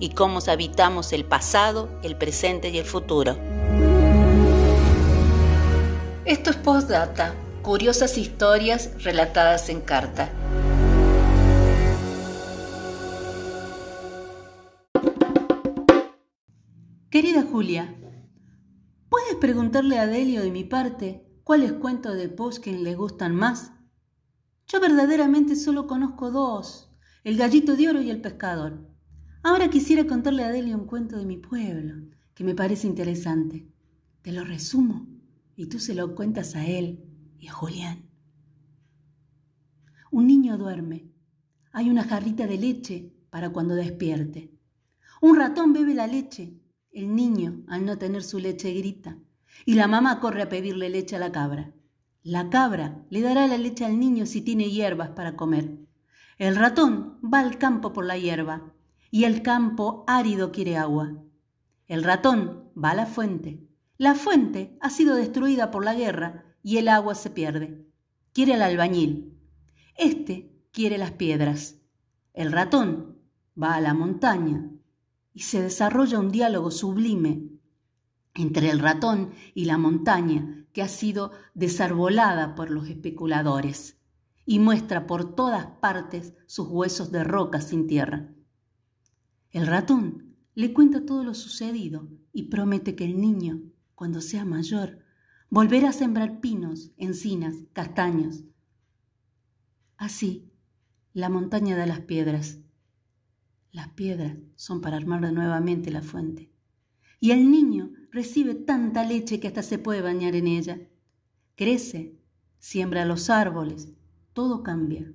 y cómo habitamos el pasado, el presente y el futuro. Esto es Postdata, curiosas historias relatadas en carta. Querida Julia, ¿puedes preguntarle a Delio de mi parte cuáles cuentos de Poskin le gustan más? Yo verdaderamente solo conozco dos, el gallito de oro y el pescador. Ahora quisiera contarle a Delio un cuento de mi pueblo, que me parece interesante. Te lo resumo y tú se lo cuentas a él y a Julián. Un niño duerme. Hay una jarrita de leche para cuando despierte. Un ratón bebe la leche. El niño, al no tener su leche, grita. Y la mamá corre a pedirle leche a la cabra. La cabra le dará la leche al niño si tiene hierbas para comer. El ratón va al campo por la hierba y el campo árido quiere agua. El ratón va a la fuente. La fuente ha sido destruida por la guerra y el agua se pierde. Quiere al albañil. Este quiere las piedras. El ratón va a la montaña y se desarrolla un diálogo sublime entre el ratón y la montaña que ha sido desarbolada por los especuladores y muestra por todas partes sus huesos de roca sin tierra. El ratón le cuenta todo lo sucedido y promete que el niño, cuando sea mayor, volverá a sembrar pinos, encinas, castaños. Así, la montaña da las piedras. Las piedras son para armar nuevamente la fuente. Y el niño recibe tanta leche que hasta se puede bañar en ella. Crece, siembra los árboles, todo cambia.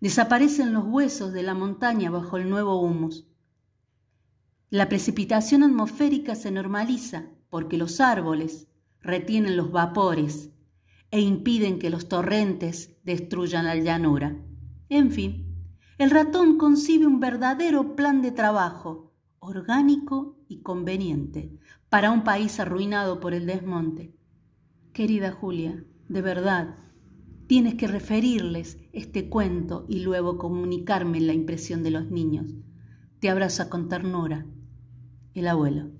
Desaparecen los huesos de la montaña bajo el nuevo humus. La precipitación atmosférica se normaliza porque los árboles retienen los vapores e impiden que los torrentes destruyan la llanura. En fin, el ratón concibe un verdadero plan de trabajo, orgánico y conveniente, para un país arruinado por el desmonte. Querida Julia, de verdad, tienes que referirles este cuento y luego comunicarme la impresión de los niños. Te abraza con ternura el abuelo.